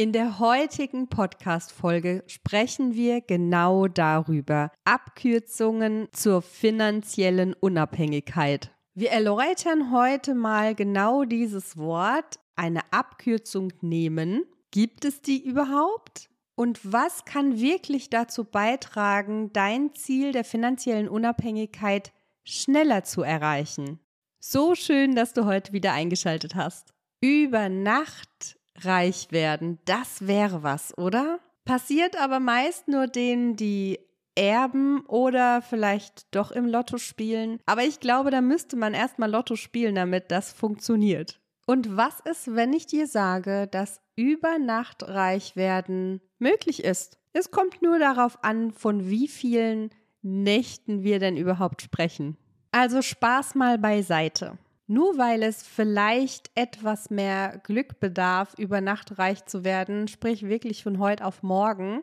In der heutigen Podcast-Folge sprechen wir genau darüber. Abkürzungen zur finanziellen Unabhängigkeit. Wir erläutern heute mal genau dieses Wort, eine Abkürzung nehmen. Gibt es die überhaupt? Und was kann wirklich dazu beitragen, dein Ziel der finanziellen Unabhängigkeit schneller zu erreichen? So schön, dass du heute wieder eingeschaltet hast. Über Nacht reich werden, das wäre was, oder? Passiert aber meist nur denen, die erben oder vielleicht doch im Lotto spielen. Aber ich glaube, da müsste man erstmal Lotto spielen, damit das funktioniert. Und was ist, wenn ich dir sage, dass über Nacht reich werden möglich ist? Es kommt nur darauf an, von wie vielen Nächten wir denn überhaupt sprechen. Also Spaß mal beiseite. Nur weil es vielleicht etwas mehr Glück bedarf, über Nacht reich zu werden, sprich wirklich von heute auf morgen,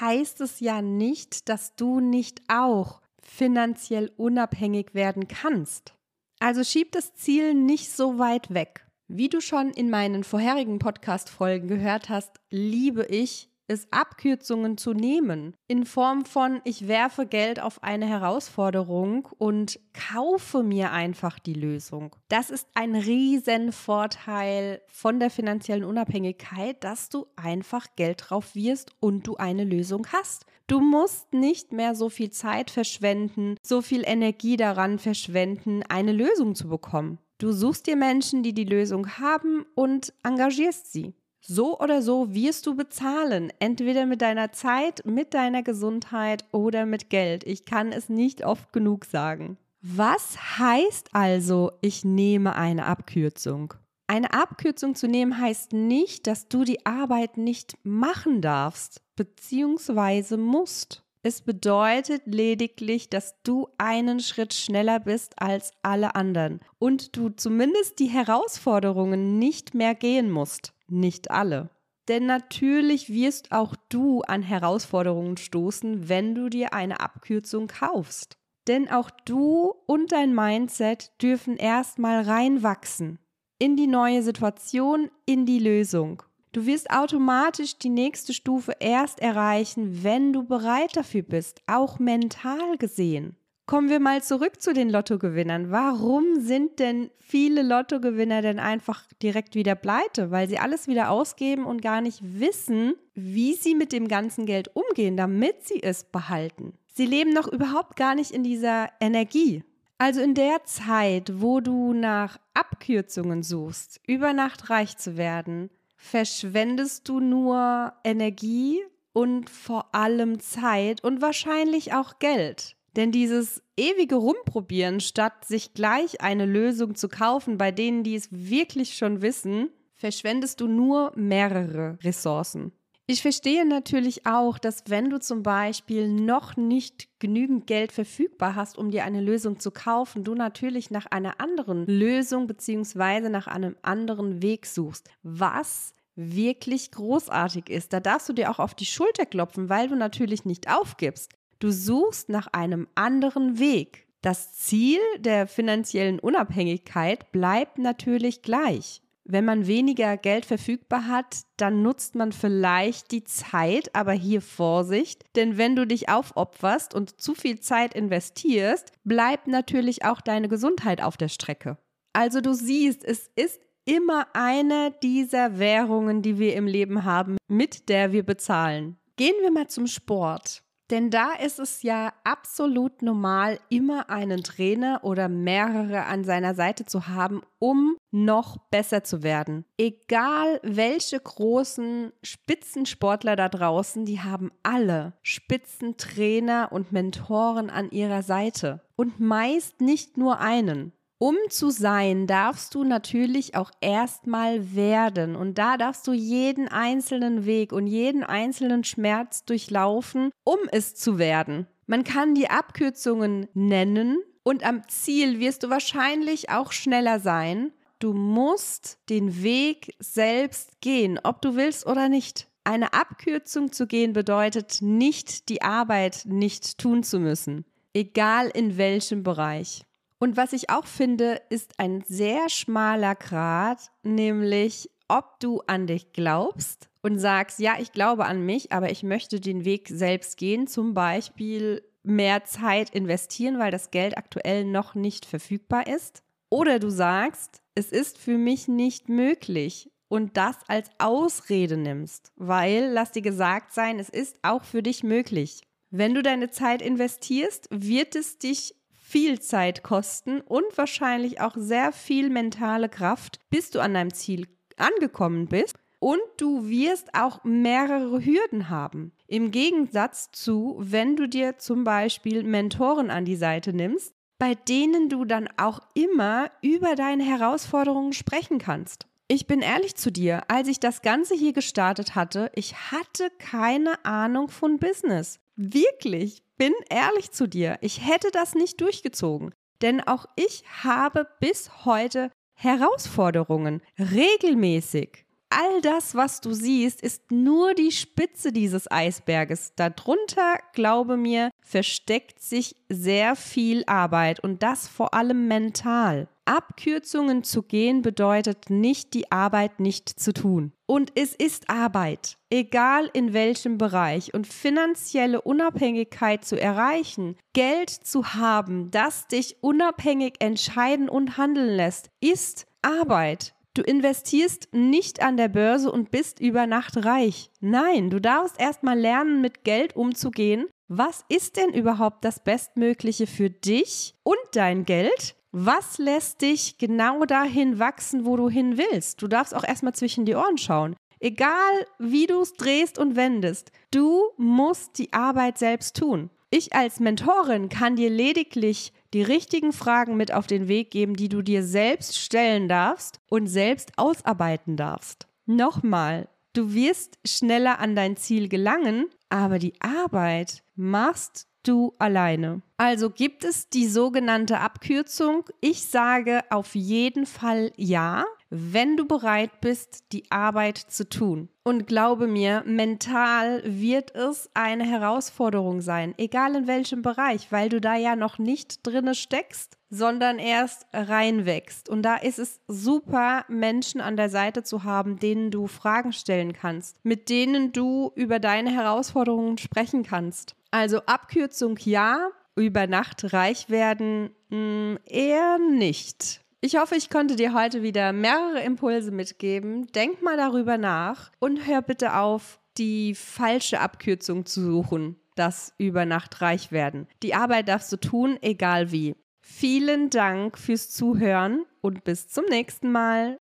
heißt es ja nicht, dass du nicht auch finanziell unabhängig werden kannst. Also schieb das Ziel nicht so weit weg. Wie du schon in meinen vorherigen Podcast-Folgen gehört hast, liebe ich ist Abkürzungen zu nehmen. In Form von, ich werfe Geld auf eine Herausforderung und kaufe mir einfach die Lösung. Das ist ein Riesenvorteil von der finanziellen Unabhängigkeit, dass du einfach Geld drauf wirst und du eine Lösung hast. Du musst nicht mehr so viel Zeit verschwenden, so viel Energie daran verschwenden, eine Lösung zu bekommen. Du suchst dir Menschen, die die Lösung haben und engagierst sie. So oder so wirst du bezahlen, entweder mit deiner Zeit, mit deiner Gesundheit oder mit Geld. Ich kann es nicht oft genug sagen. Was heißt also, ich nehme eine Abkürzung? Eine Abkürzung zu nehmen heißt nicht, dass du die Arbeit nicht machen darfst, beziehungsweise musst. Es bedeutet lediglich, dass du einen Schritt schneller bist als alle anderen und du zumindest die Herausforderungen nicht mehr gehen musst nicht alle. Denn natürlich wirst auch du an Herausforderungen stoßen, wenn du dir eine Abkürzung kaufst. Denn auch du und dein Mindset dürfen erstmal reinwachsen in die neue Situation, in die Lösung. Du wirst automatisch die nächste Stufe erst erreichen, wenn du bereit dafür bist, auch mental gesehen. Kommen wir mal zurück zu den Lottogewinnern. Warum sind denn viele Lottogewinner denn einfach direkt wieder pleite? Weil sie alles wieder ausgeben und gar nicht wissen, wie sie mit dem ganzen Geld umgehen, damit sie es behalten. Sie leben noch überhaupt gar nicht in dieser Energie. Also in der Zeit, wo du nach Abkürzungen suchst, über Nacht reich zu werden, verschwendest du nur Energie und vor allem Zeit und wahrscheinlich auch Geld. Denn dieses ewige Rumprobieren, statt sich gleich eine Lösung zu kaufen, bei denen, die es wirklich schon wissen, verschwendest du nur mehrere Ressourcen. Ich verstehe natürlich auch, dass wenn du zum Beispiel noch nicht genügend Geld verfügbar hast, um dir eine Lösung zu kaufen, du natürlich nach einer anderen Lösung bzw. nach einem anderen Weg suchst, was wirklich großartig ist. Da darfst du dir auch auf die Schulter klopfen, weil du natürlich nicht aufgibst. Du suchst nach einem anderen Weg. Das Ziel der finanziellen Unabhängigkeit bleibt natürlich gleich. Wenn man weniger Geld verfügbar hat, dann nutzt man vielleicht die Zeit, aber hier Vorsicht, denn wenn du dich aufopferst und zu viel Zeit investierst, bleibt natürlich auch deine Gesundheit auf der Strecke. Also du siehst, es ist immer eine dieser Währungen, die wir im Leben haben, mit der wir bezahlen. Gehen wir mal zum Sport. Denn da ist es ja absolut normal, immer einen Trainer oder mehrere an seiner Seite zu haben, um noch besser zu werden. Egal welche großen Spitzensportler da draußen, die haben alle Spitzentrainer und Mentoren an ihrer Seite. Und meist nicht nur einen. Um zu sein, darfst du natürlich auch erstmal werden. Und da darfst du jeden einzelnen Weg und jeden einzelnen Schmerz durchlaufen, um es zu werden. Man kann die Abkürzungen nennen und am Ziel wirst du wahrscheinlich auch schneller sein. Du musst den Weg selbst gehen, ob du willst oder nicht. Eine Abkürzung zu gehen bedeutet nicht, die Arbeit nicht tun zu müssen, egal in welchem Bereich. Und was ich auch finde, ist ein sehr schmaler Grad, nämlich ob du an dich glaubst und sagst, ja, ich glaube an mich, aber ich möchte den Weg selbst gehen, zum Beispiel mehr Zeit investieren, weil das Geld aktuell noch nicht verfügbar ist. Oder du sagst, es ist für mich nicht möglich und das als Ausrede nimmst, weil, lass dir gesagt sein, es ist auch für dich möglich. Wenn du deine Zeit investierst, wird es dich viel Zeit kosten und wahrscheinlich auch sehr viel mentale Kraft, bis du an deinem Ziel angekommen bist. Und du wirst auch mehrere Hürden haben. Im Gegensatz zu, wenn du dir zum Beispiel Mentoren an die Seite nimmst, bei denen du dann auch immer über deine Herausforderungen sprechen kannst. Ich bin ehrlich zu dir, als ich das Ganze hier gestartet hatte, ich hatte keine Ahnung von Business. Wirklich, bin ehrlich zu dir, ich hätte das nicht durchgezogen. Denn auch ich habe bis heute Herausforderungen, regelmäßig. All das, was du siehst, ist nur die Spitze dieses Eisberges. Darunter, glaube mir, versteckt sich sehr viel Arbeit und das vor allem mental. Abkürzungen zu gehen bedeutet nicht, die Arbeit nicht zu tun. Und es ist Arbeit, egal in welchem Bereich. Und finanzielle Unabhängigkeit zu erreichen, Geld zu haben, das dich unabhängig entscheiden und handeln lässt, ist Arbeit. Du investierst nicht an der Börse und bist über Nacht reich. Nein, du darfst erstmal lernen, mit Geld umzugehen. Was ist denn überhaupt das Bestmögliche für dich und dein Geld? Was lässt dich genau dahin wachsen, wo du hin willst? Du darfst auch erstmal zwischen die Ohren schauen. Egal, wie du es drehst und wendest, du musst die Arbeit selbst tun. Ich als Mentorin kann dir lediglich die richtigen Fragen mit auf den Weg geben, die du dir selbst stellen darfst und selbst ausarbeiten darfst. Nochmal, du wirst schneller an dein Ziel gelangen, aber die Arbeit machst du alleine. Also gibt es die sogenannte Abkürzung. Ich sage auf jeden Fall ja, wenn du bereit bist, die Arbeit zu tun. Und glaube mir, mental wird es eine Herausforderung sein, egal in welchem Bereich, weil du da ja noch nicht drinne steckst, sondern erst reinwächst. Und da ist es super, Menschen an der Seite zu haben, denen du Fragen stellen kannst, mit denen du über deine Herausforderungen sprechen kannst. Also Abkürzung ja, über Nacht reich werden mh, hm, eher nicht. Ich hoffe, ich konnte dir heute wieder mehrere Impulse mitgeben. Denk mal darüber nach und hör bitte auf, die falsche Abkürzung zu suchen, das über Nacht reich werden. Die Arbeit darfst du tun, egal wie. Vielen Dank fürs Zuhören und bis zum nächsten Mal.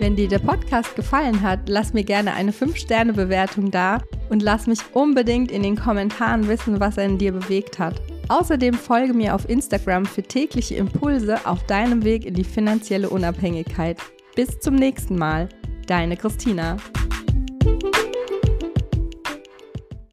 Wenn dir der Podcast gefallen hat, lass mir gerne eine 5-Sterne-Bewertung da und lass mich unbedingt in den Kommentaren wissen, was er in dir bewegt hat. Außerdem folge mir auf Instagram für tägliche Impulse auf deinem Weg in die finanzielle Unabhängigkeit. Bis zum nächsten Mal, deine Christina.